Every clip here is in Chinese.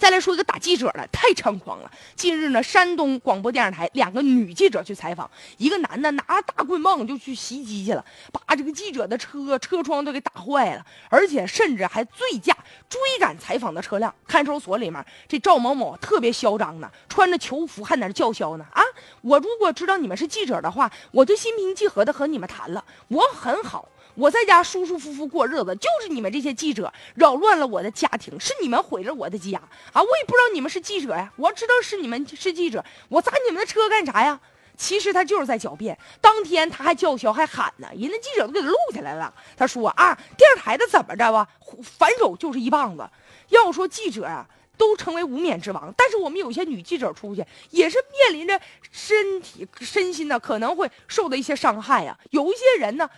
再来说一个打记者的，太猖狂了。近日呢，山东广播电视台两个女记者去采访，一个男的拿着大棍棒就去袭击去了，把这个记者的车车窗都给打坏了，而且甚至还醉驾追赶采访的车辆。看守所里面，这赵某某特别嚣张呢，穿着囚服还在那叫嚣呢。我如果知道你们是记者的话，我就心平气和的和你们谈了，我很好。我在家舒舒服服过日子，就是你们这些记者扰乱了我的家庭，是你们毁了我的家啊！我也不知道你们是记者呀，我知道是你们是记者，我砸你们的车干啥呀？其实他就是在狡辩。当天他还叫嚣还喊呢，人家记者都给他录下来了。他说啊，电视台的怎么着吧，反手就是一棒子。要说记者啊，都成为无冕之王，但是我们有些女记者出去也是面临着身体身心呢可能会受到一些伤害啊。有一些人呢。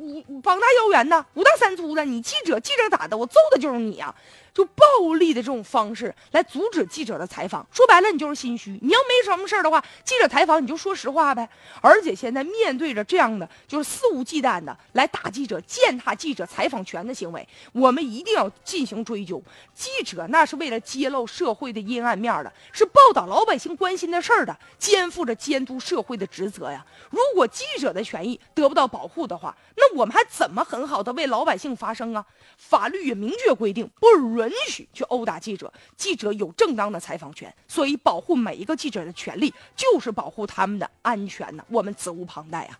你膀大腰圆的，五大三粗的，你记者记者咋的？我揍的就是你呀！就暴力的这种方式来阻止记者的采访，说白了你就是心虚。你要没什么事儿的话，记者采访你就说实话呗。而且现在面对着这样的就是肆无忌惮的来打记者、践踏记者采访权的行为，我们一定要进行追究。记者那是为了揭露社会的阴暗面的，是报道老百姓关心的事儿的，肩负着监督社会的职责呀。如果记者的权益得不到保护的话，那我们还怎么很好的为老百姓发声啊？法律也明确规定，不允。许去殴打记者，记者有正当的采访权，所以保护每一个记者的权利就是保护他们的安全呢。我们责无旁贷啊。